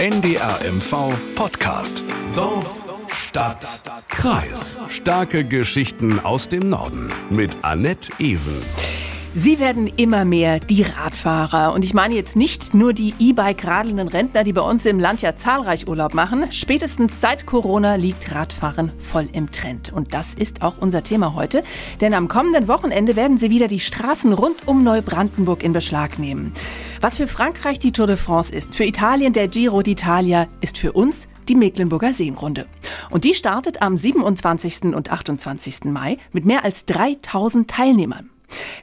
NDRMV Podcast. Dorf, Stadt, Kreis. Starke Geschichten aus dem Norden mit Annette Ewen. Sie werden immer mehr die Radfahrer. Und ich meine jetzt nicht nur die E-Bike-radelnden Rentner, die bei uns im Land ja zahlreich Urlaub machen. Spätestens seit Corona liegt Radfahren voll im Trend. Und das ist auch unser Thema heute. Denn am kommenden Wochenende werden sie wieder die Straßen rund um Neubrandenburg in Beschlag nehmen. Was für Frankreich die Tour de France ist, für Italien der Giro d'Italia, ist für uns die Mecklenburger Seenrunde. Und die startet am 27. und 28. Mai mit mehr als 3000 Teilnehmern.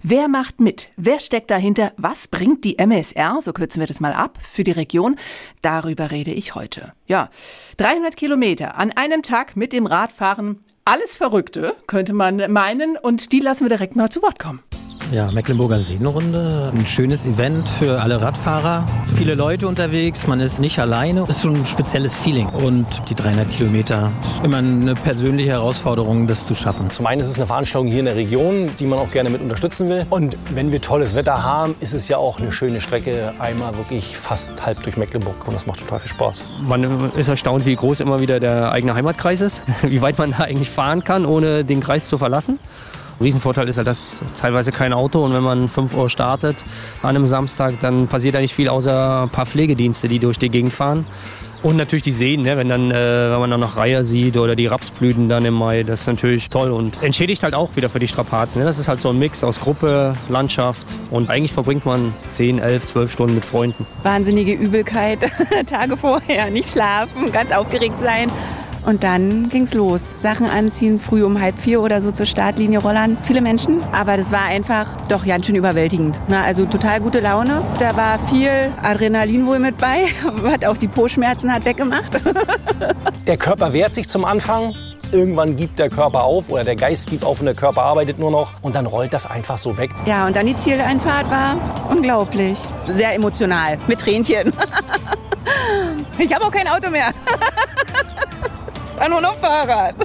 Wer macht mit? Wer steckt dahinter? Was bringt die MSR, so kürzen wir das mal ab, für die Region? Darüber rede ich heute. Ja, 300 Kilometer an einem Tag mit dem Radfahren. Alles Verrückte, könnte man meinen. Und die lassen wir direkt mal zu Wort kommen. Ja, Mecklenburger Seenrunde, ein schönes Event für alle Radfahrer. Viele Leute unterwegs, man ist nicht alleine. Es ist schon ein spezielles Feeling. Und die 300 Kilometer ist immer eine persönliche Herausforderung, das zu schaffen. Zum einen ist es eine Veranstaltung hier in der Region, die man auch gerne mit unterstützen will. Und wenn wir tolles Wetter haben, ist es ja auch eine schöne Strecke, einmal wirklich fast halb durch Mecklenburg. Und das macht total viel Spaß. Man ist erstaunt, wie groß immer wieder der eigene Heimatkreis ist, wie weit man da eigentlich fahren kann, ohne den Kreis zu verlassen. Riesenvorteil ist halt, dass teilweise kein Auto und wenn man 5 Uhr startet an einem Samstag, dann passiert da nicht viel außer ein paar Pflegedienste, die durch die Gegend fahren. Und natürlich die Seen, ne? wenn, dann, äh, wenn man dann noch Reiher sieht oder die Rapsblüten dann im Mai, das ist natürlich toll und entschädigt halt auch wieder für die Strapazen. Ne? Das ist halt so ein Mix aus Gruppe, Landschaft und eigentlich verbringt man 10, 11, 12 Stunden mit Freunden. Wahnsinnige Übelkeit, Tage vorher, nicht schlafen, ganz aufgeregt sein. Und dann ging's los. Sachen anziehen, früh um halb vier oder so zur Startlinie rollern. Viele Menschen, aber das war einfach doch ganz schön überwältigend. Na, also total gute Laune. Da war viel Adrenalin wohl mit bei, hat auch die Po-Schmerzen hat weggemacht. Der Körper wehrt sich zum Anfang. Irgendwann gibt der Körper auf oder der Geist gibt auf und der Körper arbeitet nur noch und dann rollt das einfach so weg. Ja, und dann die Zieleinfahrt war unglaublich. Sehr emotional, mit Tränchen. Ich habe auch kein Auto mehr. Fahr nur noch Fahrrad.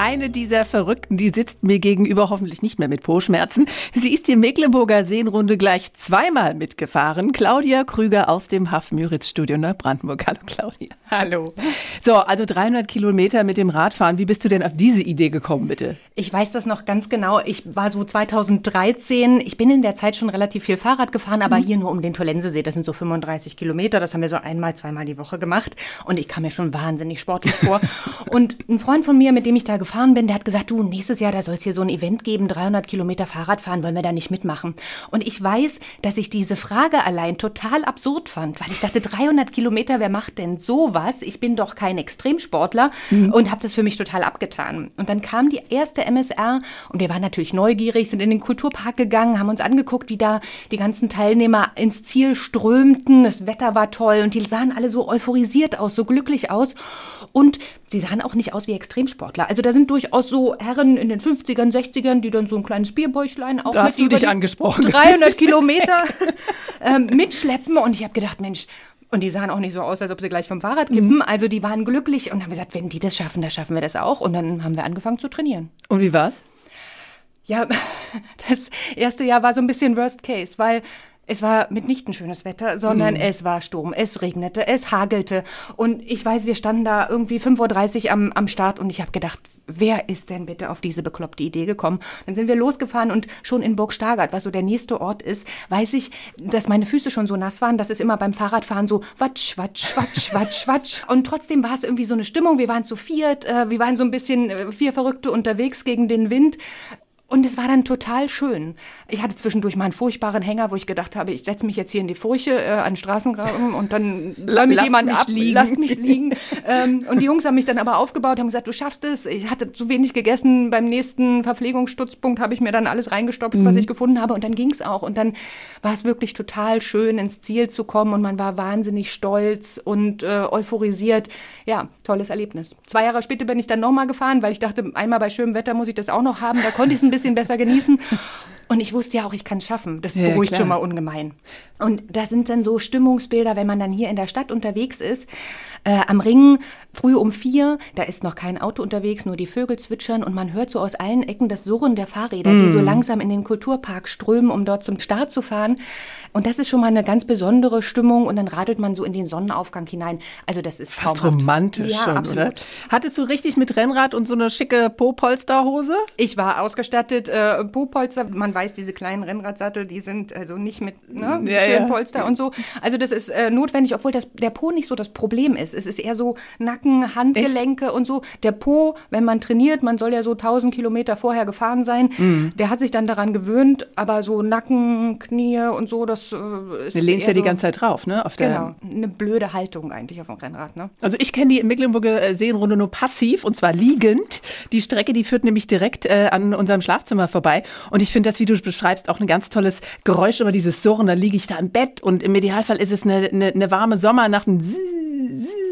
Eine dieser Verrückten, die sitzt mir gegenüber hoffentlich nicht mehr mit Po-Schmerzen. Sie ist die Mecklenburger Seenrunde gleich zweimal mitgefahren. Claudia Krüger aus dem Haff-Müritz-Studio Neubrandenburg. Hallo Claudia. Hallo. So, also 300 Kilometer mit dem Radfahren. Wie bist du denn auf diese Idee gekommen, bitte? Ich weiß das noch ganz genau. Ich war so 2013. Ich bin in der Zeit schon relativ viel Fahrrad gefahren, aber mhm. hier nur um den Tollensesee. Das sind so 35 Kilometer. Das haben wir so einmal, zweimal die Woche gemacht. Und ich kam mir schon wahnsinnig sportlich vor. Und ein Freund von mir, mit dem ich da gefahren bin, der hat gesagt, du, nächstes Jahr, da soll es hier so ein Event geben, 300 Kilometer Fahrrad fahren, wollen wir da nicht mitmachen? Und ich weiß, dass ich diese Frage allein total absurd fand, weil ich dachte, 300 Kilometer, wer macht denn sowas? Ich bin doch kein Extremsportler mhm. und habe das für mich total abgetan. Und dann kam die erste MSR und wir waren natürlich neugierig, sind in den Kulturpark gegangen, haben uns angeguckt, wie da die ganzen Teilnehmer ins Ziel strömten. Das Wetter war toll und die sahen alle so euphorisiert aus, so glücklich aus. Und sie sahen auch nicht aus wie Extremsportler. Also da sind durchaus so Herren in den 50ern, 60ern, die dann so ein kleines Bierbäuchlein auch da hast du dich angesprochen. 300 Kilometer ähm, mitschleppen. Und ich habe gedacht, Mensch, und die sahen auch nicht so aus, als ob sie gleich vom Fahrrad kippen. Mhm. Also die waren glücklich und haben gesagt, wenn die das schaffen, dann schaffen wir das auch. Und dann haben wir angefangen zu trainieren. Und wie war's? Ja, das erste Jahr war so ein bisschen Worst Case, weil es war mitnichten schönes Wetter, sondern mhm. es war Sturm, es regnete, es hagelte. Und ich weiß, wir standen da irgendwie 5.30 Uhr am, am Start und ich habe gedacht, wer ist denn bitte auf diese bekloppte Idee gekommen? Dann sind wir losgefahren und schon in Burg Stargard, was so der nächste Ort ist, weiß ich, dass meine Füße schon so nass waren, dass es immer beim Fahrradfahren so watsch, watsch, watsch, watsch, watsch. Und trotzdem war es irgendwie so eine Stimmung. Wir waren zu viert, äh, wir waren so ein bisschen äh, vier Verrückte unterwegs gegen den Wind. Und es war dann total schön. Ich hatte zwischendurch mal einen furchtbaren Hänger, wo ich gedacht habe, ich setze mich jetzt hier in die Furche äh, an den Straßengraben und dann lass mich jemand mich ab, liegen. lasst mich liegen. ähm, und die Jungs haben mich dann aber aufgebaut, haben gesagt, du schaffst es. Ich hatte zu wenig gegessen. Beim nächsten Verpflegungsstützpunkt habe ich mir dann alles reingestopft, mhm. was ich gefunden habe. Und dann ging's auch. Und dann war es wirklich total schön, ins Ziel zu kommen. Und man war wahnsinnig stolz und äh, euphorisiert. Ja, tolles Erlebnis. Zwei Jahre später bin ich dann nochmal gefahren, weil ich dachte, einmal bei schönem Wetter muss ich das auch noch haben. Da konnte ich es ein bisschen besser genießen. Und ich wusste ja auch, ich kann es schaffen. Das Ja, beruhigt klar. schon mal ungemein. Und da sind dann so Stimmungsbilder, wenn man dann hier in der Stadt unterwegs ist. Äh, am Ring, früh um vier, da ist noch kein Auto unterwegs, nur die Vögel zwitschern und man hört so aus allen Ecken das Surren der Fahrräder, die Mm. so langsam in den Kulturpark strömen, um dort zum Start zu fahren. Und das ist schon mal eine ganz besondere Stimmung und dann radelt man so in den Sonnenaufgang hinein. Also das ist Fast traumhaft. romantisch ja, schon, absolut. oder? Hattest du richtig mit Rennrad und so eine schicke Po-Polsterhose? Ich war ausgestattet, äh, Po-Polster. Man weiß, diese kleinen Rennradsattel, die sind also nicht mit ne, Ja, schönen ja. Polster und so. Also das ist äh, notwendig, obwohl das, der Po nicht so das Problem ist. Es ist eher so Nacken, Handgelenke und so. Der Po, wenn man trainiert, man soll ja so 1000 Kilometer vorher gefahren sein, Mhm. der hat sich dann daran gewöhnt. Aber so Nacken, Knie und so, das äh, ist Du lehnst ja die so, ganze Zeit drauf, ne? Auf Genau, eine blöde Haltung eigentlich auf dem Rennrad. Ne? Also ich kenne die Mecklenburger äh, Seenrunde nur passiv und zwar liegend. Die Strecke, die führt nämlich direkt äh, an unserem Schlafzimmer vorbei. Und ich finde das, wie du beschreibst, auch ein ganz tolles Geräusch über dieses Surren. Da liege ich da im Bett und im Idealfall ist es eine, eine, eine warme Sommernacht. Ein Zzz, zzz.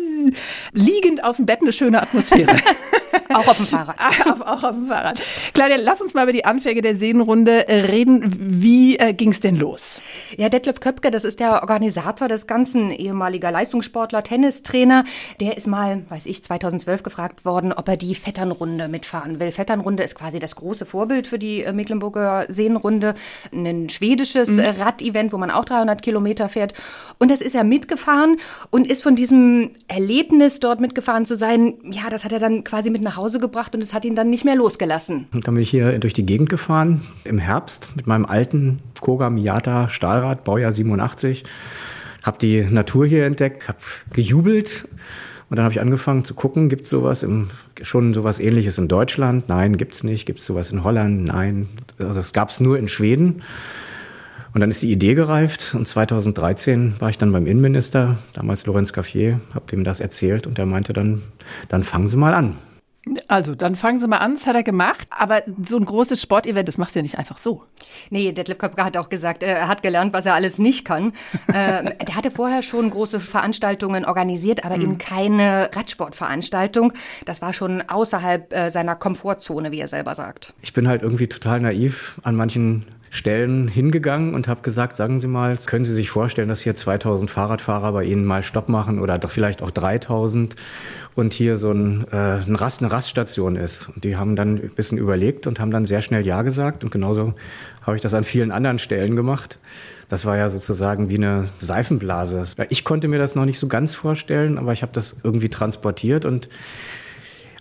Liegend aus dem Bett eine schöne Atmosphäre. Auch auf dem Fahrrad. auch, auch auf dem Fahrrad. Claudia, lass uns mal über die Anfänge der Seenrunde äh, reden. Wie äh, ging es denn los? Ja, Detlef Köpke, das ist der Organisator des Ganzen, ehemaliger Leistungssportler, Tennistrainer. Der ist mal, weiß ich, 2012 gefragt worden, ob er die Vetternrunde mitfahren will. Vetternrunde ist quasi das große Vorbild für die äh, Mecklenburger Seenrunde. Ein schwedisches äh, Radevent, wo man auch 300 Kilometer fährt. Und das ist er mitgefahren und ist von diesem Erlebnis, dort mitgefahren zu sein, ja, das hat er dann quasi mit nach Hause gebracht und es hat ihn dann nicht mehr losgelassen. Und dann bin ich hier durch die Gegend gefahren im Herbst mit meinem alten Koga Miata Stahlrad, Baujahr 87. Habe die Natur hier entdeckt, habe gejubelt und dann habe ich angefangen zu gucken, gibt es sowas im, schon sowas ähnliches in Deutschland? Nein, gibt's nicht. Gibt es sowas in Holland? Nein. Also es gab es nur in Schweden. Und dann ist die Idee gereift und 2013 war ich dann beim Innenminister, damals Lorenz Caffier, habe ihm das erzählt und er meinte dann, dann fangen Sie mal an. Also, dann fangen Sie mal an, das hat er gemacht. Aber so ein großes Sportevent, das machst du ja nicht einfach so. Nee, Detlef Köpke hat auch gesagt, äh, er hat gelernt, was er alles nicht kann. ähm, der hatte vorher schon große Veranstaltungen organisiert, aber eben keine Radsportveranstaltung. Das war schon außerhalb äh, seiner Komfortzone, wie er selber sagt. Ich bin halt irgendwie total naiv an manchen Stellen hingegangen und habe gesagt, sagen Sie mal, können Sie sich vorstellen, dass hier 2000 Fahrradfahrer bei Ihnen mal Stopp machen oder doch vielleicht auch 3000 und hier so ein, äh, ein Rast, eine Raststation ist. Und die haben dann ein bisschen überlegt und haben dann sehr schnell Ja gesagt und genauso habe ich das an vielen anderen Stellen gemacht. Das war ja sozusagen wie eine Seifenblase. Ich konnte mir das noch nicht so ganz vorstellen, aber ich habe das irgendwie transportiert und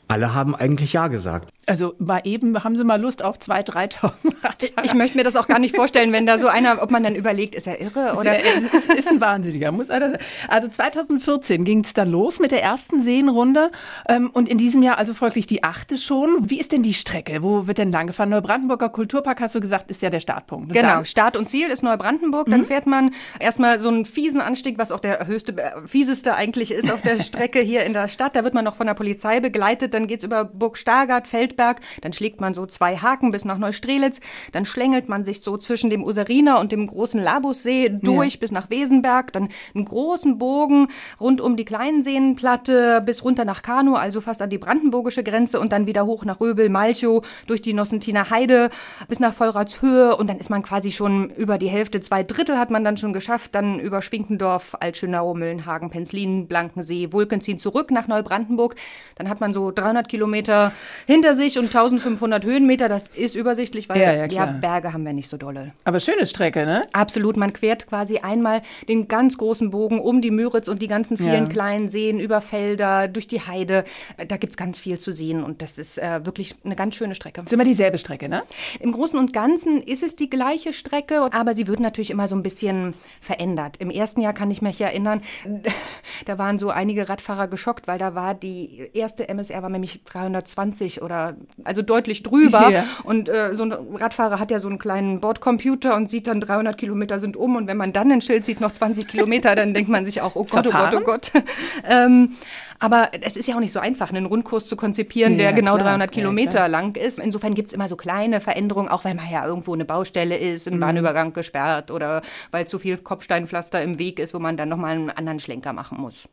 alle haben eigentlich Ja gesagt. Also mal eben, haben Sie mal Lust auf 2.000, 3.000 Radfahrer? Ich möchte mir das auch gar nicht vorstellen, wenn da so einer, ob man dann überlegt, ist er irre oder ist, ist, ein Wahnsinniger, muss einer sein. Also 2014 ging es dann los mit der ersten Seenrunde ähm, und in diesem Jahr also folglich die achte schon. Wie ist denn die Strecke? Wo wird denn lang gefahren? Neubrandenburger Kulturpark, hast du gesagt, ist ja der Startpunkt. Genau, dann- Start und Ziel ist Neubrandenburg. Dann fährt man erstmal so einen fiesen Anstieg, was auch der höchste, äh, fieseste eigentlich ist auf der Strecke hier in der Stadt. Da wird man noch von der Polizei begleitet. Dann geht's über Burg Stargard, Feldberg. Dann schlägt man so zwei Haken bis nach Neustrelitz. Dann schlängelt man sich so zwischen dem Useriner und dem großen Labussee durch bis nach Wesenberg. Dann einen großen Bogen rund um die Kleinenseenplatte bis runter nach Kano, also fast an die brandenburgische Grenze und dann wieder hoch nach Röbel, Malchow, durch die Nossentiner Heide bis nach Vollratshöhe und dann ist man quasi schon über die Hälfte, zwei Drittel hat man dann schon geschafft, dann über Schwinkendorf, Altschönau, Müllenhagen, Penzlin, Blankensee, Wulkenzien zurück nach Neubrandenburg. Dann hat man so 300 Kilometer hinter sich und 1500 Höhenmeter, das ist übersichtlich, weil Ja, ja, klar. Berge haben wir nicht so dolle. Aber schöne Strecke, ne? Absolut, man quert quasi einmal den ganz großen Bogen um die Müritz und die ganzen vielen Ja. kleinen Seen, über Felder, durch die Heide. Da gibt's ganz viel zu sehen und das ist äh, wirklich eine ganz schöne Strecke. Ist immer dieselbe Strecke, ne? Im Großen und Ganzen ist es die gleiche Strecke, aber sie wird natürlich immer so ein bisschen verändert. Im ersten Jahr kann ich mich erinnern, da waren so einige Radfahrer geschockt, weil da war die erste MSR war nämlich 320 oder also deutlich drüber. Ja. Und äh, so ein Radfahrer hat ja so einen kleinen Bordcomputer und sieht dann 300 Kilometer sind um und wenn man dann ein Schild sieht, noch 20 Kilometer, dann denkt man sich auch, oh Gott, oh Gott, oh? Gott. ähm, Aber es ist ja auch nicht so einfach, einen Rundkurs zu konzipieren, Ja, der genau klar. 300 Ja, Kilometer klar. lang ist. Insofern gibt es immer so kleine Veränderungen, auch weil man ja irgendwo eine Baustelle ist, Mhm. ein Bahnübergang gesperrt oder weil zu viel Kopfsteinpflaster im Weg ist, wo man dann nochmal einen anderen Schlenker machen muss.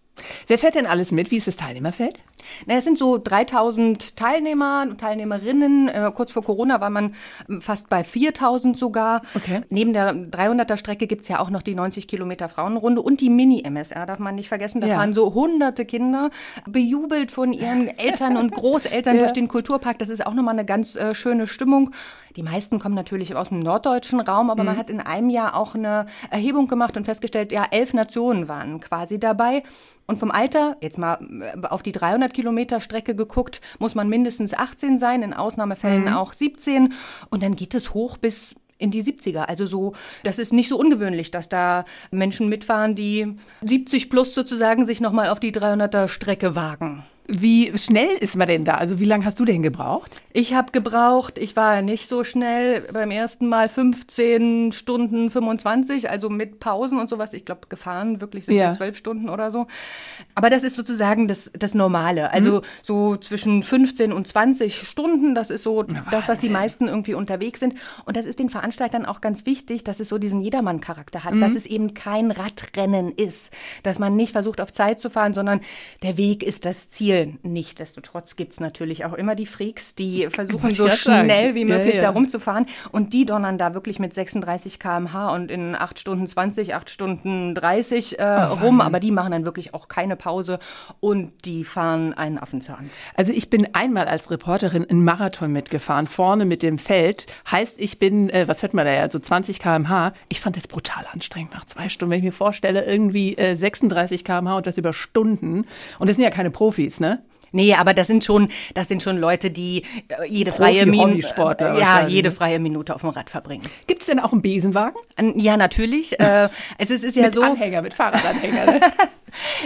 Wer fährt denn alles mit? Wie ist das Teilnehmerfeld? Na, es sind so 3000 Teilnehmer und Teilnehmerinnen. Äh, kurz vor Corona war man ähm, fast bei 4000 sogar. Okay. Neben der 300er Strecke gibt's ja auch noch die 90 Kilometer Frauenrunde und die Mini-MSR, darf man nicht vergessen. Da Ja. fahren so hunderte Kinder, bejubelt von ihren Eltern und Großeltern Ja. durch den Kulturpark. Das ist auch nochmal eine ganz äh, schöne Stimmung. Die meisten kommen natürlich aus dem norddeutschen Raum, aber Mhm. man hat in einem Jahr auch eine Erhebung gemacht und festgestellt, ja, elf Nationen waren quasi dabei. Und vom Alter, jetzt mal äh, auf die 300 Kilometer Strecke geguckt, muss man mindestens 18 sein, in Ausnahmefällen auch 17. Und dann geht es hoch bis in die 70er. Also so, das ist nicht so ungewöhnlich, dass da Menschen mitfahren, die 70 plus sozusagen sich nochmal auf die 300er Strecke wagen. Wie schnell ist man denn da? Also wie lange hast du denn gebraucht? Ich habe gebraucht, ich war nicht so schnell, beim ersten Mal 15 Stunden 25, also mit Pausen und sowas. Ich glaube, gefahren wirklich sind Ja. wir 12 Stunden oder so. Aber das ist sozusagen das, das Normale. Also Mhm. so zwischen 15 und 20 Stunden, das ist so das, was die meisten irgendwie unterwegs sind. Und das ist den Veranstaltern auch ganz wichtig, dass es so diesen Jedermann-Charakter hat, Mhm. dass es eben kein Radrennen ist, dass man nicht versucht, auf Zeit zu fahren, sondern der Weg ist das Ziel. Nichtsdestotrotz gibt's natürlich auch immer die Freaks, die versuchen, so grad sagen. schnell wie Ja, möglich ja. da rumzufahren. Und die donnern da wirklich mit 36 km/h und in 8 Stunden 20, 8 Stunden 30 äh, rum. Aber die machen dann wirklich auch keine Pause und die fahren einen Affenzahn. Also ich bin einmal als Reporterin einen Marathon mitgefahren, vorne mit dem Feld. Heißt, ich bin, äh, was fährt man da ja, so 20 km/h. Ich fand das brutal anstrengend nach zwei Stunden. Wenn ich mir vorstelle, irgendwie äh, 36 km/h und das über Stunden. Und das sind ja keine Profis? Nee, aber das sind schon, das sind schon Leute, die äh, jede freie Minute, Hobbysportler ja, jede freie Minute auf dem Rad verbringen. Gibt es denn auch einen Besenwagen? Ja, natürlich. äh, es ist, ja mit so. Anhänger, mit Fahrradanhänger. Ne?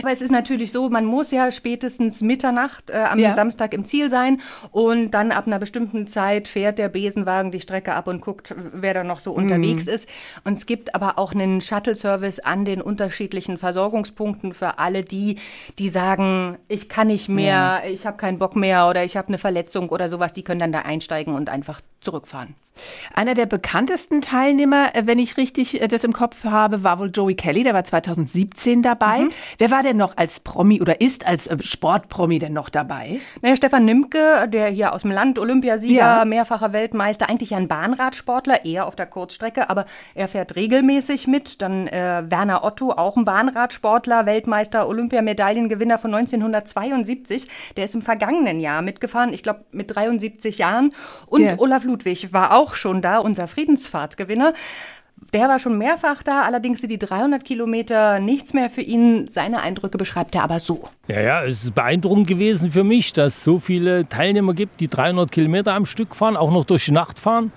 Aber es ist natürlich so, man muss ja spätestens Mitternacht äh, am Ja. Samstag im Ziel sein und dann ab einer bestimmten Zeit fährt der Besenwagen die Strecke ab und guckt, wer da noch so Mhm. unterwegs ist. Und es gibt aber auch einen Shuttle-Service an den unterschiedlichen Versorgungspunkten für alle die, die sagen, ich kann nicht mehr, ich habe keinen Bock mehr oder ich habe eine Verletzung oder sowas, die können dann da einsteigen und einfach zurückfahren. Einer der bekanntesten Teilnehmer, äh, wenn ich richtig äh, das im Kopf habe, war wohl Joey Kelly, der war 2017 dabei. Mhm. Wer war denn noch als Promi oder ist als äh, Sportpromi denn noch dabei? Naja, Stefan Nimke, der hier aus dem Land, Olympiasieger, Ja. mehrfacher Weltmeister, eigentlich ja ein Bahnradsportler, eher auf der Kurzstrecke, aber er fährt regelmäßig mit. Dann äh, Werner Otto, auch ein Bahnradsportler, Weltmeister, Olympiamedaillengewinner von 1972. Der ist im vergangenen Jahr mitgefahren, ich glaube mit 73 Jahren. Und Ja. Olaf Ludwig war auch schon da, unser Friedensfahrtgewinner. Der war schon mehrfach da, allerdings sind die 300 Kilometer nichts mehr für ihn. Seine Eindrücke beschreibt er aber so. Ja, ja, es ist beeindruckend gewesen für mich, dass es so viele Teilnehmer gibt, die 300 Kilometer am Stück fahren, auch noch durch die Nacht fahren.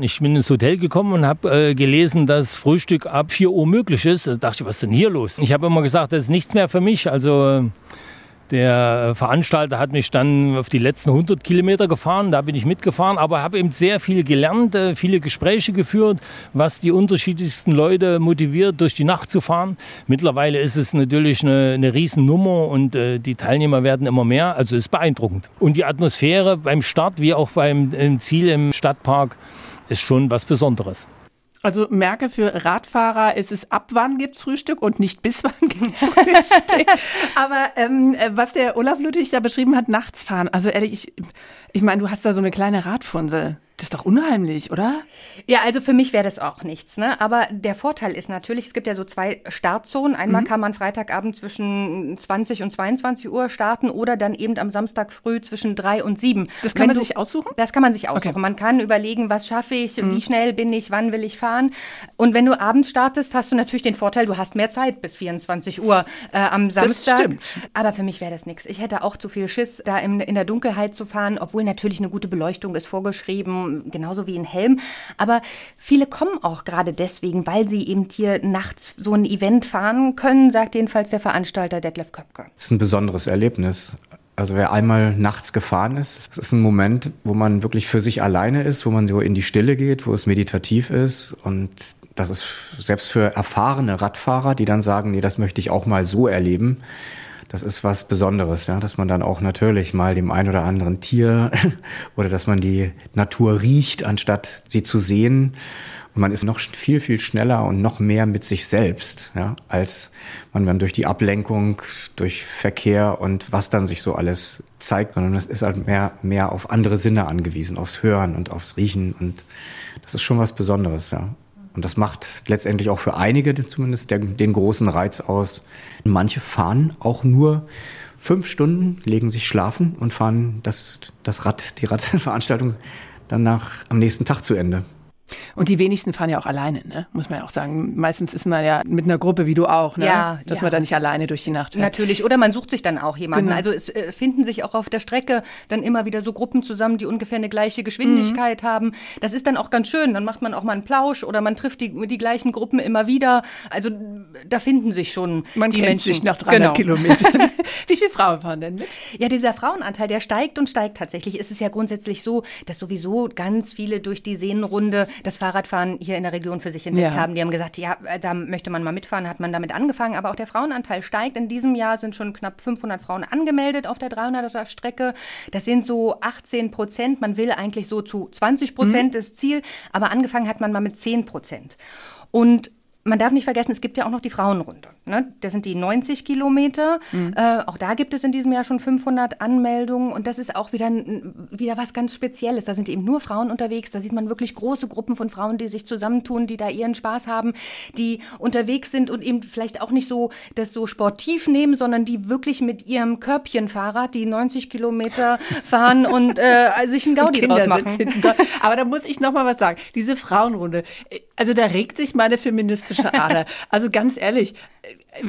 Ich bin ins Hotel gekommen und habe äh, gelesen, dass Frühstück ab 4 Uhr möglich ist. Da dachte ich, was ist denn hier los? Ich habe immer gesagt, das ist nichts mehr für mich. Also äh, der äh, Veranstalter hat mich dann auf die letzten 100 Kilometer gefahren, da bin ich mitgefahren, aber habe eben sehr viel gelernt, äh, viele Gespräche geführt, was die unterschiedlichsten Leute motiviert, durch die Nacht zu fahren. Mittlerweile ist es natürlich eine, eine Riesennummer und äh, die Teilnehmer werden immer mehr, also ist beeindruckend. Und die Atmosphäre beim Start wie auch beim Ziel im Stadtpark ist schon was Besonderes. Also merke für Radfahrer ist es ab wann gibt's Frühstück und nicht bis wann gibt's Frühstück. Aber ähm, äh, was der Olaf Ludwig da beschrieben hat, nachts fahren. Also ehrlich, ich, ich meine, du hast da so eine kleine Radfunzel. Das ist doch unheimlich, oder? Ja, also für mich wäre das auch nichts. Ne? Aber der Vorteil ist natürlich, es gibt ja so zwei Startzonen. Einmal Mhm. kann man Freitagabend zwischen 20 und 22 Uhr starten oder dann eben am Samstag früh zwischen 3 und 7. Das kann Wenn man du- sich aussuchen? Das kann man sich aussuchen. Okay. Man kann überlegen, was schaffe ich, Mhm. wie schnell bin ich, wann will ich fahren. Und wenn du abends startest, hast du natürlich den Vorteil, du hast mehr Zeit bis 24 Uhr äh, am Das Samstag. stimmt. Aber für mich wäre das nichts. Ich hätte auch zu viel Schiss, da in, in der Dunkelheit zu fahren, obwohl natürlich eine gute Beleuchtung ist vorgeschrieben, genauso wie ein Helm. Aber viele kommen auch gerade deswegen, weil sie eben hier nachts so ein Event fahren können, sagt jedenfalls der Veranstalter Detlef Köpke. Es ist ein besonderes Erlebnis. Also wer einmal nachts gefahren ist, es ist ein Moment, wo man wirklich für sich alleine ist, wo man so in die Stille geht, wo es meditativ ist. Und das ist selbst für erfahrene Radfahrer, die dann sagen, nee, das möchte ich auch mal so erleben, das ist was Besonderes, ja, dass man dann auch natürlich mal dem ein oder anderen Tier oder dass man die Natur riecht, anstatt sie zu sehen. Und man ist noch viel, viel schneller und noch mehr mit sich selbst, ja, als man dann durch die Ablenkung, durch Verkehr und was dann sich so alles zeigt, sondern es ist halt mehr, mehr auf andere Sinne angewiesen, aufs Hören und aufs Riechen. Und das ist schon was Besonderes, ja. Und das macht letztendlich auch für einige zumindest den, den großen Reiz aus. Manche fahren auch nur fünf Stunden, legen sich schlafen und fahren das, das Rad, die Radveranstaltung dann nach, am nächsten Tag zu Ende. Und die wenigsten fahren ja auch alleine, ne? muss man ja auch sagen. Meistens ist man ja mit einer Gruppe wie du auch, ne? Ja, dass ja. man da nicht alleine durch die Nacht fährt. Natürlich, oder man sucht sich dann auch jemanden. Genau. Also es äh, finden sich auch auf der Strecke dann immer wieder so Gruppen zusammen, die ungefähr eine gleiche Geschwindigkeit Mhm. haben. Das ist dann auch ganz schön. Dann macht man auch mal einen Plausch oder man trifft die, die gleichen Gruppen immer wieder. Also da finden sich schon Man die kennt Menschen. sich nach 300 genau. Kilometern. Wie viele Frauen fahren denn mit? Ja, dieser Frauenanteil, der steigt und steigt tatsächlich. Es ist ja grundsätzlich so, dass sowieso ganz viele durch die Seenrunde das Fahrradfahren hier in der Region für sich entdeckt Ja. haben. Die haben gesagt, ja, äh, da möchte man mal mitfahren, hat man damit angefangen. Aber auch der Frauenanteil steigt. In diesem Jahr sind schon knapp 500 Frauen angemeldet auf der 300er Strecke. Das sind so 18 Prozent. Man will eigentlich so zu 20 Prozent das Ziel. Aber angefangen hat man mal mit 10 Prozent. Und man darf nicht vergessen, es gibt ja auch noch die Frauenrunde. Ne? Das sind die 90 Kilometer. Äh, auch da gibt es in diesem Jahr schon 500 Anmeldungen. Und das ist auch wieder, wieder was ganz Spezielles. Da sind eben nur Frauen unterwegs. Da sieht man wirklich große Gruppen von Frauen, die sich zusammentun, die da ihren Spaß haben, die unterwegs sind und eben vielleicht auch nicht so das so sportiv nehmen, sondern die wirklich mit ihrem Körbchenfahrrad die 90 Kilometer fahren und äh, sich einen Gaudi draus machen. Aber da muss ich noch mal was sagen. Diese Frauenrunde, äh, also da regt sich meine feministische Ader. Also ganz ehrlich,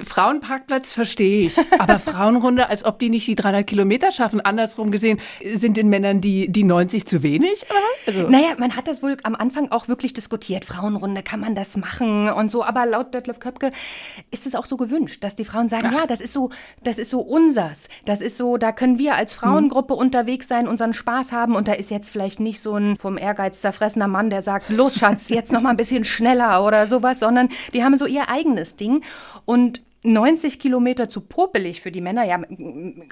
Frauenparkplatz verstehe ich, aber Frauenrunde, als ob die nicht die 300 Kilometer schaffen. Andersrum gesehen, sind den Männern die, die 90 zu wenig? Also, Naja, man hat das wohl am Anfang auch wirklich diskutiert. Frauenrunde, kann man das machen und so. Aber laut Detlef Köpke ist es auch so gewünscht, dass die Frauen sagen, ja, das ist so, das ist so unsers. Das ist so, da können wir als Frauengruppe unterwegs sein, unseren Spaß haben. Und da ist jetzt vielleicht nicht so ein vom Ehrgeiz zerfressener Mann, der sagt, los Schatz, jetzt noch mal ein bisschen schneller oder sowas, sondern die haben so ihr eigenes Ding. Und 90 Kilometer zu popelig für die Männer, ja,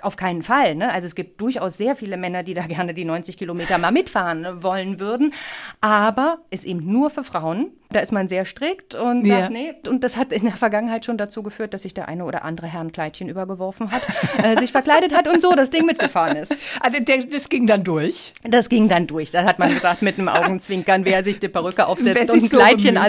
auf keinen Fall. Ne? Also es gibt durchaus sehr viele Männer, die da gerne die 90 Kilometer mal mitfahren wollen würden. Aber ist eben nur für Frauen. Da ist man sehr strikt und Ja. sagt, nee. Und das hat in der Vergangenheit schon dazu geführt, dass sich der eine oder andere Herrenkleidchen übergeworfen hat, äh, sich verkleidet hat und so das Ding mitgefahren ist. also der, das ging dann durch. Das ging dann durch. Da hat man gesagt, mit einem Augenzwinkern, wer sich die Perücke aufsetzt und ein so Kleidchen da,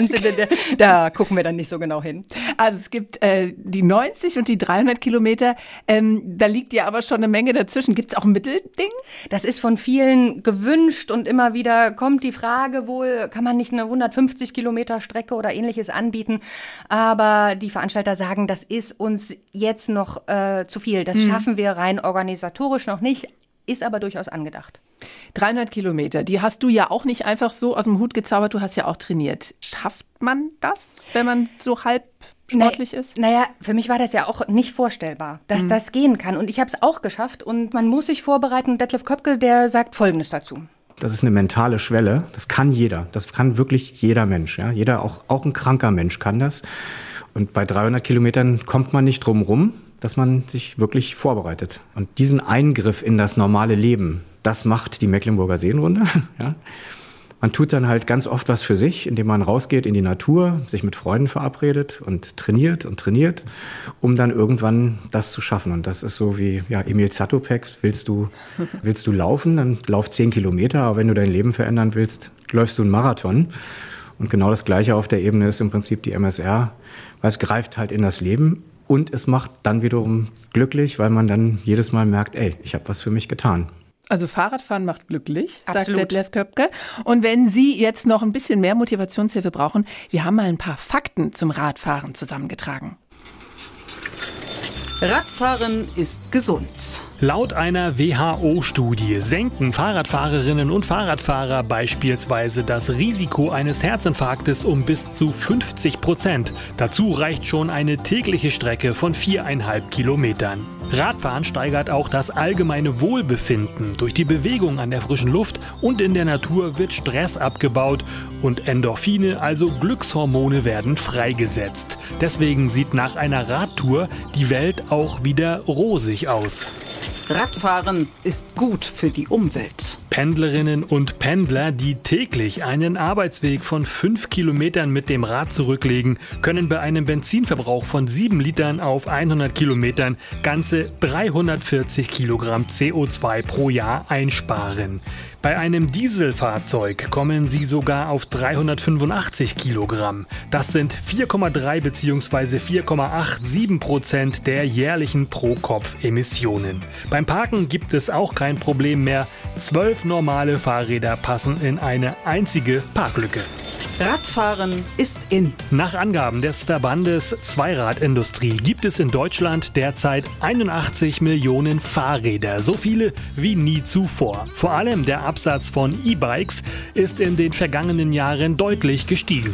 da gucken wir dann nicht so genau hin. Also es gibt äh, die 90 und die 300 Kilometer. Ähm, da liegt ja aber schon eine Menge dazwischen. Gibt es auch ein Mittelding? Das ist von vielen gewünscht und immer wieder kommt die Frage wohl, kann man nicht eine 150 Kilometer Strecke oder ähnliches anbieten? Aber die Veranstalter sagen, das ist uns jetzt noch äh, zu viel. Das schaffen wir rein organisatorisch noch nicht, ist aber durchaus angedacht. 300 Kilometer, die hast du ja auch nicht einfach so aus dem Hut gezaubert, du hast ja auch trainiert. Schafft man das, wenn man so halb sportlich Na- ist? Naja, für mich war das ja auch nicht vorstellbar, dass das gehen kann. Und ich habe es auch geschafft und man muss sich vorbereiten. Und Detlef Köpke, der sagt Folgendes dazu. Das ist eine mentale Schwelle. Das kann jeder. Das kann wirklich jeder Mensch. Ja? Jeder, auch, auch ein kranker Mensch kann das. Und bei 300 Kilometern kommt man nicht drum rum, dass man sich wirklich vorbereitet. Und diesen Eingriff in das normale Leben, das macht die Mecklenburger Seenrunde. Ja? Man tut dann halt ganz oft was für sich, indem man rausgeht in die Natur, sich mit Freunden verabredet und trainiert und trainiert, um dann irgendwann das zu schaffen. Und das ist so wie ja, Emil Zatopek, willst du, willst du laufen, dann lauf zehn Kilometer, aber wenn du dein Leben verändern willst, läufst du einen Marathon. Und genau das Gleiche auf der Ebene ist im Prinzip die MSR, weil es greift halt in das Leben und es macht dann wiederum glücklich, weil man dann jedes Mal merkt, ey, ich habe was für mich getan. Also Fahrradfahren macht glücklich, sagt Absolut. Detlef Köpke. Und wenn Sie jetzt noch ein bisschen mehr Motivationshilfe brauchen, wir haben mal ein paar Fakten zum Radfahren zusammengetragen. Radfahren ist gesund. Laut einer WHO-Studie senken Fahrradfahrerinnen und Fahrradfahrer beispielsweise das Risiko eines Herzinfarktes um bis zu 50 Prozent. Dazu reicht schon eine tägliche Strecke von viereinhalb Kilometern. Radfahren steigert auch das allgemeine Wohlbefinden. Durch die Bewegung an der frischen Luft und in der Natur wird Stress abgebaut und Endorphine, also Glückshormone, werden freigesetzt. Deswegen sieht nach einer Radtour die Welt auch wieder rosig aus. Radfahren ist gut für die Umwelt. Pendlerinnen und Pendler, die täglich einen Arbeitsweg von 5 Kilometern mit dem Rad zurücklegen, können bei einem Benzinverbrauch von 7 Litern auf 100 Kilometern ganze 340 Kilogramm CO2 pro Jahr einsparen. Bei einem Dieselfahrzeug kommen sie sogar auf 385 Kilogramm. Das sind 4,3 bzw. 4,87 Prozent der jährlichen Pro-Kopf-Emissionen. Beim Parken gibt es auch kein Problem mehr. Zwölf normale Fahrräder passen in eine einzige Parklücke. Radfahren ist in. Nach Angaben des Verbandes Zweiradindustrie gibt es in Deutschland derzeit 81 Millionen Fahrräder, so viele wie nie zuvor. Vor allem der Absatz von E-Bikes ist in den vergangenen Jahren deutlich gestiegen.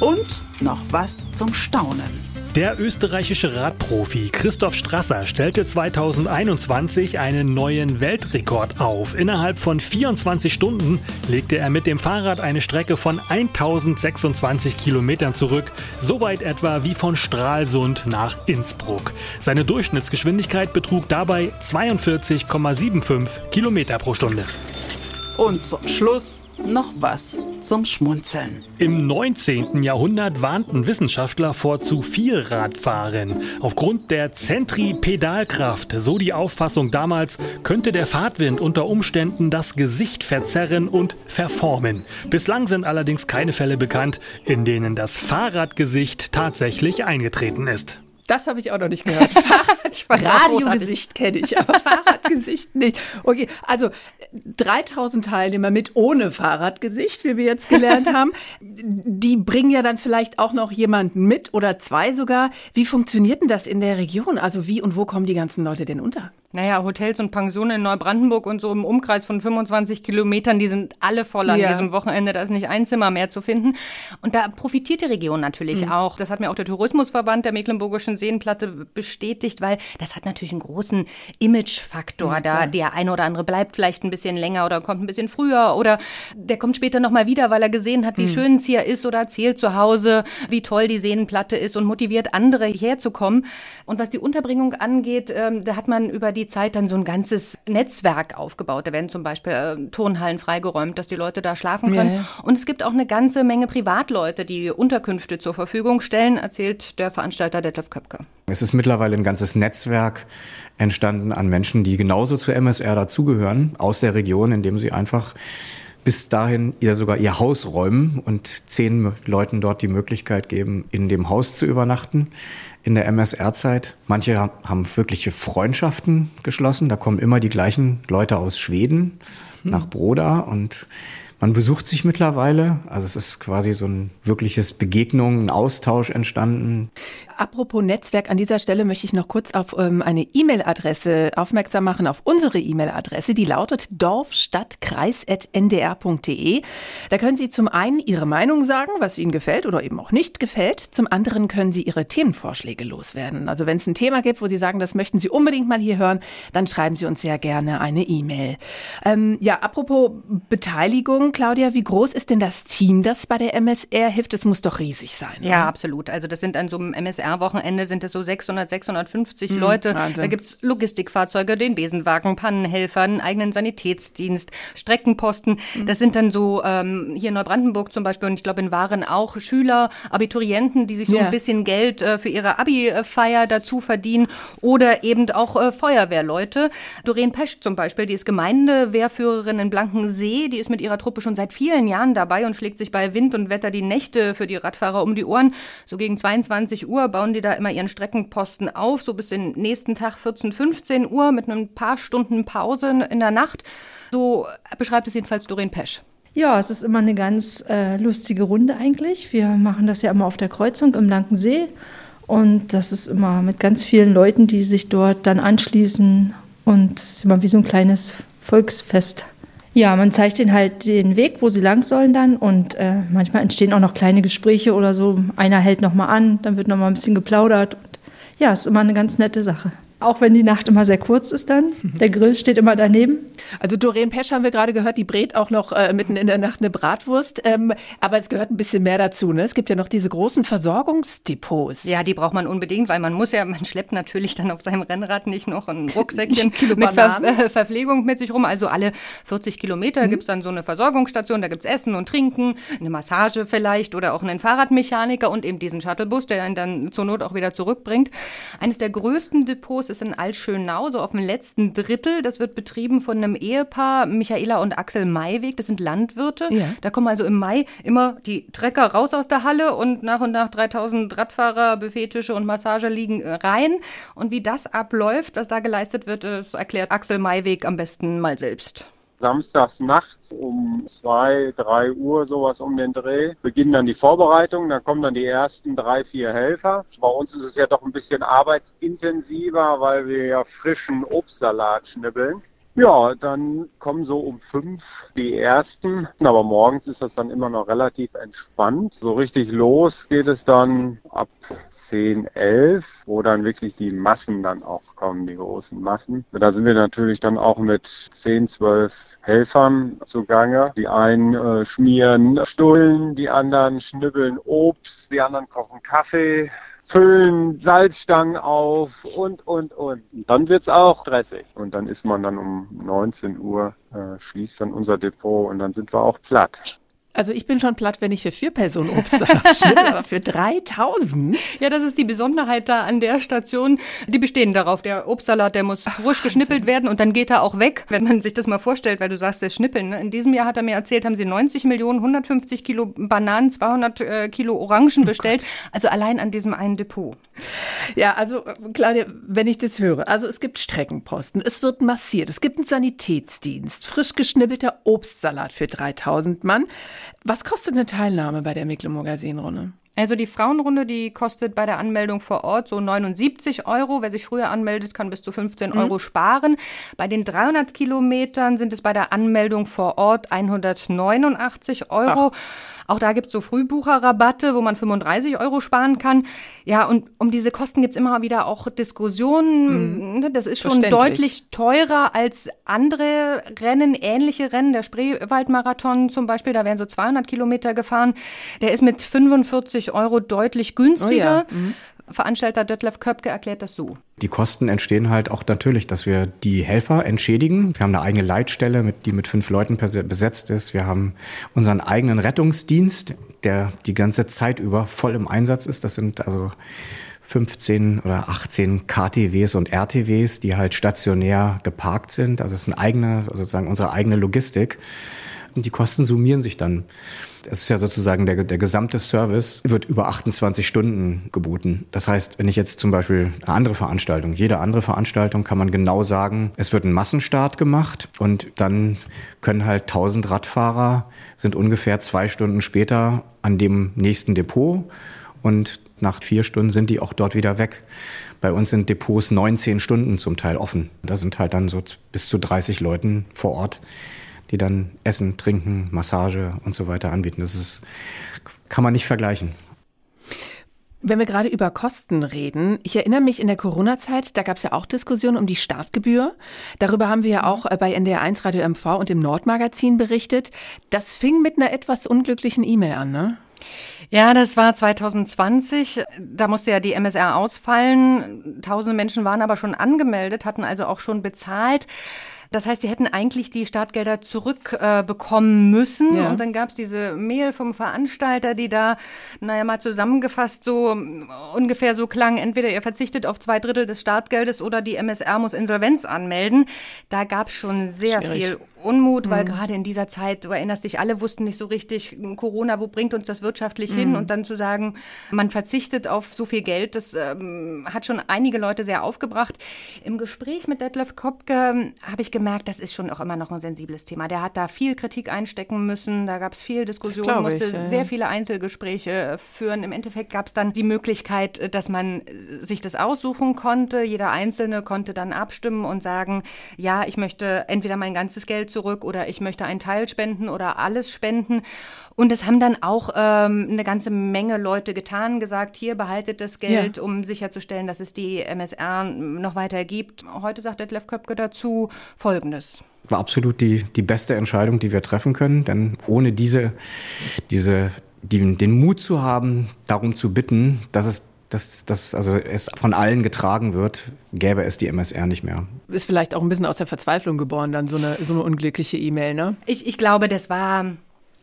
Und noch was zum Staunen. Der österreichische Radprofi Christoph Strasser stellte 2021 einen neuen Weltrekord auf. Innerhalb von 24 Stunden legte er mit dem Fahrrad eine Strecke von 1026 Kilometern zurück, so weit etwa wie von Stralsund nach Innsbruck. Seine Durchschnittsgeschwindigkeit betrug dabei 42,75 Kilometer pro Stunde. Und zum Schluss noch was zum Schmunzeln. Im 19. Jahrhundert warnten Wissenschaftler vor zu viel Radfahren. Aufgrund der Zentripedalkraft, so die Auffassung damals, könnte der Fahrtwind unter Umständen das Gesicht verzerren und verformen. Bislang sind allerdings keine Fälle bekannt, in denen das Fahrradgesicht tatsächlich eingetreten ist. Das habe ich auch noch nicht gehört. Radiogesicht kenne ich, aber Fahrradgesicht nicht. Okay, also 3000 Teilnehmer mit ohne Fahrradgesicht, wie wir jetzt gelernt haben, die bringen ja dann vielleicht auch noch jemanden mit oder zwei sogar. Wie funktioniert denn das in der Region? Also wie und wo kommen die ganzen Leute denn unter? Naja, Hotels und Pensionen in Neubrandenburg und so im Umkreis von 25 Kilometern, die sind alle voll an ja. diesem Wochenende. Da ist nicht ein Zimmer mehr zu finden. Und da profitiert die Region natürlich mhm. auch. Das hat mir auch der Tourismusverband der Mecklenburgischen Seenplatte bestätigt, weil das hat natürlich einen großen Imagefaktor. Ja, da der eine oder andere bleibt vielleicht ein bisschen länger oder kommt ein bisschen früher oder der kommt später nochmal wieder, weil er gesehen hat, wie mhm. schön es hier ist oder erzählt zu Hause, wie toll die Seenplatte ist und motiviert andere herzukommen. Und was die Unterbringung angeht, ähm, da hat man über die die Zeit dann so ein ganzes Netzwerk aufgebaut. Da werden zum Beispiel äh, Turnhallen freigeräumt, dass die Leute da schlafen können. Ja, ja. Und es gibt auch eine ganze Menge Privatleute, die Unterkünfte zur Verfügung stellen, erzählt der Veranstalter Detlef Köpke. Es ist mittlerweile ein ganzes Netzwerk entstanden an Menschen, die genauso zur MSR dazugehören, aus der Region, indem sie einfach bis dahin ihr sogar ihr Haus räumen und zehn Leuten dort die Möglichkeit geben, in dem Haus zu übernachten in der MSR-Zeit. Manche haben wirkliche Freundschaften geschlossen. Da kommen immer die gleichen Leute aus Schweden hm. nach Broda und man besucht sich mittlerweile. Also es ist quasi so ein wirkliches Begegnung, ein Austausch entstanden. Apropos Netzwerk, an dieser Stelle möchte ich noch kurz auf ähm, eine E-Mail-Adresse aufmerksam machen, auf unsere E-Mail-Adresse. Die lautet dorfstadtkreis.ndr.de. Da können Sie zum einen Ihre Meinung sagen, was Ihnen gefällt oder eben auch nicht gefällt. Zum anderen können Sie Ihre Themenvorschläge loswerden. Also wenn es ein Thema gibt, wo Sie sagen, das möchten Sie unbedingt mal hier hören, dann schreiben Sie uns sehr gerne eine E-Mail. Ähm, ja, apropos Beteiligung. Claudia, wie groß ist denn das Team, das bei der MSR hilft? Es muss doch riesig sein. Oder? Ja, absolut. Also das sind an so einem MSR-Wochenende sind es so 600, 650 mhm, Leute. Wahnsinn. Da gibt's Logistikfahrzeuge, den Besenwagen, Pannenhelfer, einen eigenen Sanitätsdienst, Streckenposten. Mhm. Das sind dann so ähm, hier in Neubrandenburg zum Beispiel und ich glaube in Waren auch Schüler, Abiturienten, die sich so ja. ein bisschen Geld äh, für ihre Abi-Feier dazu verdienen oder eben auch äh, Feuerwehrleute. Doreen Pesch zum Beispiel, die ist Gemeindewehrführerin in Blankensee, die ist mit ihrer Truppe schon seit vielen Jahren dabei und schlägt sich bei Wind und Wetter die Nächte für die Radfahrer um die Ohren. So gegen 22 Uhr bauen die da immer ihren Streckenposten auf, so bis den nächsten Tag 14, 15 Uhr mit ein paar Stunden Pause in der Nacht. So beschreibt es jedenfalls Doreen Pesch. Ja, es ist immer eine ganz äh, lustige Runde eigentlich. Wir machen das ja immer auf der Kreuzung im Blankensee. Und das ist immer mit ganz vielen Leuten, die sich dort dann anschließen Und es ist immer wie so ein kleines Volksfest. Ja, man zeigt ihnen halt den Weg, wo sie lang sollen dann. Und äh, manchmal entstehen auch noch kleine Gespräche oder so. Einer hält nochmal an, dann wird nochmal ein bisschen geplaudert. Und ja, ist immer eine ganz nette Sache. Auch wenn die Nacht immer sehr kurz ist dann. Der Grill steht immer daneben. Also Doreen Pesch haben wir gerade gehört, die brät auch noch äh, mitten in der Nacht eine Bratwurst. Ähm, aber es gehört ein bisschen mehr dazu. Ne? Es gibt ja noch diese großen Versorgungsdepots. Ja, die braucht man unbedingt, weil man muss ja, man schleppt natürlich dann auf seinem Rennrad nicht noch ein Rucksäckchen mit Ver äh, Verpflegung mit sich rum. Also alle 40 Kilometer mhm. gibt es dann so eine Versorgungsstation, da gibt es Essen und Trinken, eine Massage vielleicht oder auch einen Fahrradmechaniker und eben diesen Shuttlebus, der einen dann zur Not auch wieder zurückbringt. Eines der größten Depots ist in Altschönau, so auf dem letzten Drittel. Das wird betrieben von einem Ehepaar, Michaela und Axel Maiweg. Das sind Landwirte. Ja. Da kommen also im Mai immer die Trecker raus aus der Halle und nach und nach 3000 Radfahrer, Buffettische und Massage liegen äh, rein. Und wie das abläuft, was da geleistet wird, das erklärt Axel Maiweg am besten mal selbst samstags nachts um zwei, drei Uhr sowas um den Dreh beginnen dann die Vorbereitungen. Dann kommen dann die ersten drei, vier Helfer. Bei uns ist es ja doch ein bisschen arbeitsintensiver, weil wir ja frischen Obstsalat schnibbeln. Ja, dann kommen so um fünf die ersten, aber morgens ist das dann immer noch relativ entspannt. So richtig los geht es dann ab 10, 11, wo dann wirklich die Massen dann auch kommen, die großen Massen. Da sind wir natürlich dann auch mit 10, 12 Helfern zugange. Die einen äh, schmieren Stullen, die anderen schnibbeln Obst, die anderen kochen Kaffee, füllen Salzstangen auf und, und, und. Dann wird es auch stressig. Und dann ist man dann um 19 Uhr, äh, schließt dann unser Depot und dann sind wir auch platt. Also ich bin schon platt, wenn ich für vier Personen Obstsalat schnitte, aber für 3000? Ja, das ist die Besonderheit da an der Station. Die bestehen darauf, der Obstsalat, der muss Ach, frisch Wahnsinn. geschnippelt werden und dann geht er auch weg, wenn man sich das mal vorstellt, weil du sagst, das Schnippeln. Ne? In diesem Jahr hat er mir erzählt, haben sie 90 Millionen, 150 Kilo Bananen, 200 äh, Kilo Orangen oh bestellt. Gott. Also allein an diesem einen Depot. Ja, also Claudia, wenn ich das höre, also es gibt Streckenposten, es wird massiert, es gibt einen Sanitätsdienst, frisch geschnippelter Obstsalat für 3000 Mann. Was kostet eine Teilnahme bei der Mecklenburger Seenrunde? Also die Frauenrunde, die kostet bei der Anmeldung vor Ort so 79 Euro. Wer sich früher anmeldet, kann bis zu 15 mhm. Euro sparen. Bei den 300 Kilometern sind es bei der Anmeldung vor Ort 189 Euro. Ach. Auch da gibt es so Frühbucherrabatte, wo man 35 Euro sparen kann. Ja, und um diese Kosten gibt es immer wieder auch Diskussionen. Mhm. Das ist schon deutlich teurer als andere Rennen, ähnliche Rennen. Der Spreewaldmarathon zum Beispiel, da werden so 200 Kilometer gefahren. Der ist mit 45 Euro deutlich günstiger. Oh ja. mhm. Veranstalter Detlef Köpke erklärt das so. Die Kosten entstehen halt auch natürlich, dass wir die Helfer entschädigen. Wir haben eine eigene Leitstelle, die mit fünf Leuten besetzt ist. Wir haben unseren eigenen Rettungsdienst, der die ganze Zeit über voll im Einsatz ist. Das sind also 15 oder 18 KTWs und RTWs, die halt stationär geparkt sind. Also es ist eine eigene, also sozusagen unsere eigene Logistik. Und die Kosten summieren sich dann. Es ist ja sozusagen der, der gesamte Service wird über 28 Stunden geboten. Das heißt, wenn ich jetzt zum Beispiel eine andere Veranstaltung, jede andere Veranstaltung kann man genau sagen, es wird ein Massenstart gemacht und dann können halt 1000 Radfahrer sind ungefähr zwei Stunden später an dem nächsten Depot und nach vier Stunden sind die auch dort wieder weg. Bei uns sind Depots 19 Stunden zum Teil offen. Da sind halt dann so bis zu 30 Leuten vor Ort, die dann Essen, Trinken, Massage und so weiter anbieten. Das ist, kann man nicht vergleichen. Wenn wir gerade über Kosten reden, ich erinnere mich in der Corona-Zeit, da gab es ja auch Diskussionen um die Startgebühr. Darüber haben wir ja auch äh, bei NDR1 Radio MV und im Nordmagazin berichtet. Das fing mit einer etwas unglücklichen E-Mail an, ne? Ja, das war 2020. Da musste ja die MSR ausfallen. Tausende Menschen waren aber schon angemeldet, hatten also auch schon bezahlt. Das heißt, sie hätten eigentlich die Startgelder zurückbekommen äh, müssen. Ja. Und dann gab es diese Mail vom Veranstalter, die da, naja, mal zusammengefasst so ungefähr so klang, entweder ihr verzichtet auf zwei Drittel des Startgeldes oder die MSR muss Insolvenz anmelden. Da gab es schon sehr Schwierig. viel Unmut, weil mhm. gerade in dieser Zeit, du erinnerst dich, alle wussten nicht so richtig, Corona, wo bringt uns das wirtschaftlich mhm. hin? Und dann zu sagen, man verzichtet auf so viel Geld, das ähm, hat schon einige Leute sehr aufgebracht. Im Gespräch mit Detlef Kopke habe ich gemerkt, das ist schon auch immer noch ein sensibles Thema. Der hat da viel Kritik einstecken müssen, da gab es viel Diskussion, musste ich, ja. sehr viele Einzelgespräche führen. Im Endeffekt gab es dann die Möglichkeit, dass man sich das aussuchen konnte. Jeder Einzelne konnte dann abstimmen und sagen, ja, ich möchte entweder mein ganzes Geld zurück oder ich möchte einen Teil spenden oder alles spenden. Und das haben dann auch ähm, eine ganze Menge Leute getan, gesagt, hier behaltet das Geld, ja. um sicherzustellen, dass es die MSR noch weiter gibt. Heute sagt Detlef Köpke dazu Folgendes war absolut die, die beste Entscheidung, die wir treffen können. Denn ohne diese, diese, die, den Mut zu haben, darum zu bitten, dass es dass, dass also es von allen getragen wird, gäbe es die MSR nicht mehr. Ist vielleicht auch ein bisschen aus der Verzweiflung geboren, dann so eine, so eine unglückliche E-Mail, ne? Ich, ich glaube, das war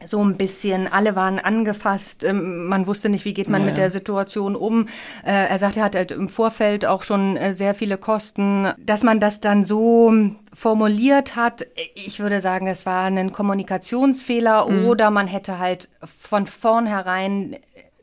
so ein bisschen, alle waren angefasst, ähm, man wusste nicht, wie geht man ja, mit der Situation um. Äh, er sagt, er hat halt im Vorfeld auch schon äh, sehr viele Kosten. Dass man das dann so formuliert hat, ich würde sagen, es war ein Kommunikationsfehler mhm. oder man hätte halt von vornherein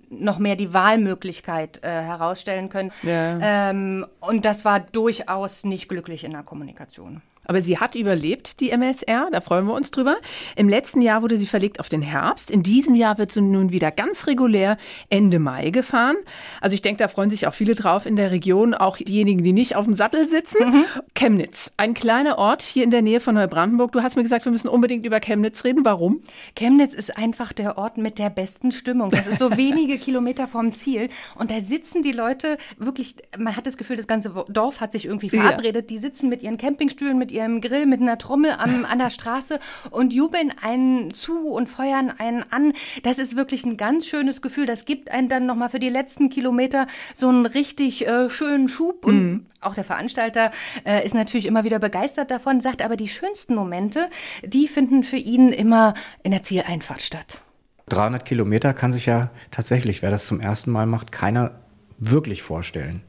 noch mehr die Wahlmöglichkeit äh, herausstellen können. Ja. Ähm, und das war durchaus nicht glücklich in der Kommunikation. Aber sie hat überlebt, die MSR, da freuen wir uns drüber. Im letzten Jahr wurde sie verlegt auf den Herbst. In diesem Jahr wird sie nun wieder ganz regulär Ende Mai gefahren. Also ich denke, da freuen sich auch viele drauf in der Region, auch diejenigen, die nicht auf dem Sattel sitzen. Mhm. Chemnitz, ein kleiner Ort hier in der Nähe von Neubrandenburg. Du hast mir gesagt, wir müssen unbedingt über Chemnitz reden. Warum? Chemnitz ist einfach der Ort mit der besten Stimmung. Das ist so wenige Kilometer vom Ziel. Und da sitzen die Leute wirklich, man hat das Gefühl, das ganze Dorf hat sich irgendwie verabredet. Ja. Die sitzen mit ihren Campingstühlen, mit ihrem Grill mit einer Trommel am, an der Straße und jubeln einen zu und feuern einen an. Das ist wirklich ein ganz schönes Gefühl. Das gibt einen dann nochmal für die letzten Kilometer so einen richtig äh, schönen Schub. Und mhm. auch der Veranstalter äh, ist natürlich immer wieder begeistert davon, sagt aber, die schönsten Momente, die finden für ihn immer in der Zieleinfahrt statt. 300 Kilometer kann sich ja tatsächlich, wer das zum ersten Mal macht, keiner wirklich vorstellen.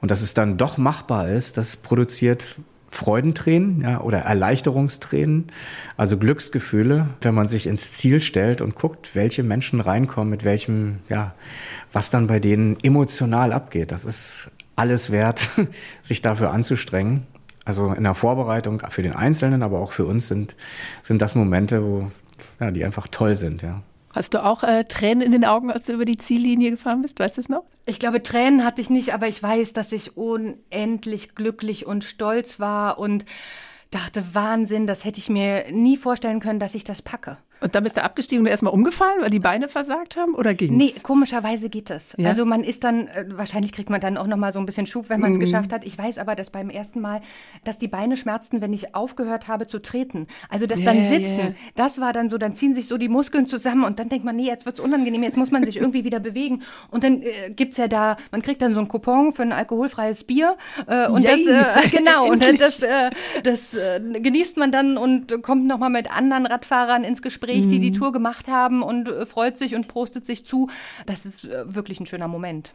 Und dass es dann doch machbar ist, das produziert Freudentränen ja, oder Erleichterungstränen, also Glücksgefühle, wenn man sich ins Ziel stellt und guckt, welche Menschen reinkommen, mit welchem, ja, was dann bei denen emotional abgeht. Das ist alles wert, sich dafür anzustrengen. Also in der Vorbereitung für den Einzelnen, aber auch für uns sind, sind das Momente, wo, ja, die einfach toll sind, ja. Hast du auch äh, Tränen in den Augen, als du über die Ziellinie gefahren bist? Weißt du es noch? Ich glaube, Tränen hatte ich nicht, aber ich weiß, dass ich unendlich glücklich und stolz war und dachte, Wahnsinn, das hätte ich mir nie vorstellen können, dass ich das packe. Und dann bist du abgestiegen und erstmal umgefallen, weil die Beine versagt haben oder ging's? Nee, komischerweise geht es. Ja? Also man ist dann, äh, wahrscheinlich kriegt man dann auch nochmal so ein bisschen Schub, wenn man es mhm. geschafft hat. Ich weiß aber, dass beim ersten Mal, dass die Beine schmerzten, wenn ich aufgehört habe zu treten. Also das yeah, dann Sitzen, yeah. das war dann so, dann ziehen sich so die Muskeln zusammen und dann denkt man, nee, jetzt wird's unangenehm, jetzt muss man sich irgendwie wieder bewegen. Und dann äh, gibt's ja da, man kriegt dann so ein Coupon für ein alkoholfreies Bier äh, und Yay. das, äh, genau, und das, äh, das äh, genießt man dann und kommt nochmal mit anderen Radfahrern ins Gespräch Gespräch, die die mhm. Tour gemacht haben und äh, freut sich und prostet sich zu. Das ist äh, wirklich ein schöner Moment.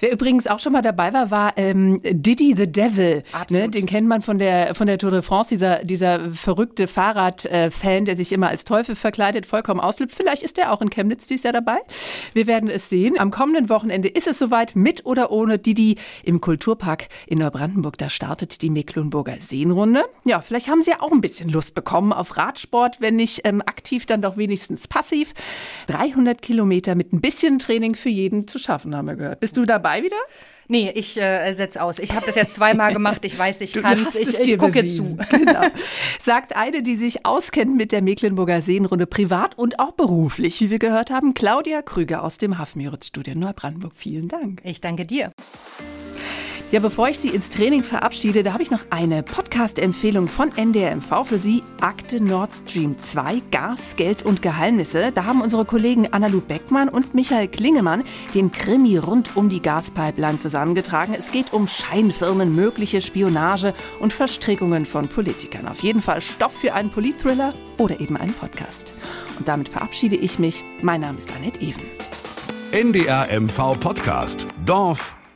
Wer übrigens auch schon mal dabei war, war ähm, Diddy the Devil. Ne? Den kennt man von der, von der Tour de France, dieser, dieser verrückte Fahrradfan, der sich immer als Teufel verkleidet, vollkommen ausflippt. Vielleicht ist der auch in Chemnitz dieses Jahr dabei. Wir werden es sehen. Am kommenden Wochenende ist es soweit, mit oder ohne Diddy im Kulturpark in Neubrandenburg. Da startet die Mecklenburger Seenrunde. Ja, vielleicht haben Sie ja auch ein bisschen Lust bekommen auf Radsport, wenn nicht ähm, aktiv, dann doch wenigstens passiv. 300 Kilometer mit ein bisschen Training für jeden zu schaffen, haben wir gehört. Bist du dabei wieder? Nee, ich äh, setze aus. Ich habe das jetzt zweimal gemacht. Ich weiß, ich kann es. Ich, ich gucke zu. Genau. Sagt eine, die sich auskennt mit der Mecklenburger Seenrunde privat und auch beruflich, wie wir gehört haben, Claudia Krüger aus dem Hafenmüritz-Studio Neubrandenburg. Vielen Dank. Ich danke dir. Ja, bevor ich Sie ins Training verabschiede, da habe ich noch eine Podcast-Empfehlung von NDRMV für Sie. Akte Nord Stream 2, Gas, Geld und Geheimnisse. Da haben unsere Kollegen Annalu Beckmann und Michael Klingemann den Krimi rund um die Gaspipeline zusammengetragen. Es geht um Scheinfirmen, mögliche Spionage und Verstrickungen von Politikern. Auf jeden Fall Stoff für einen Politthriller oder eben einen Podcast. Und damit verabschiede ich mich. Mein Name ist Annette Even. NDR MV Podcast. Dorf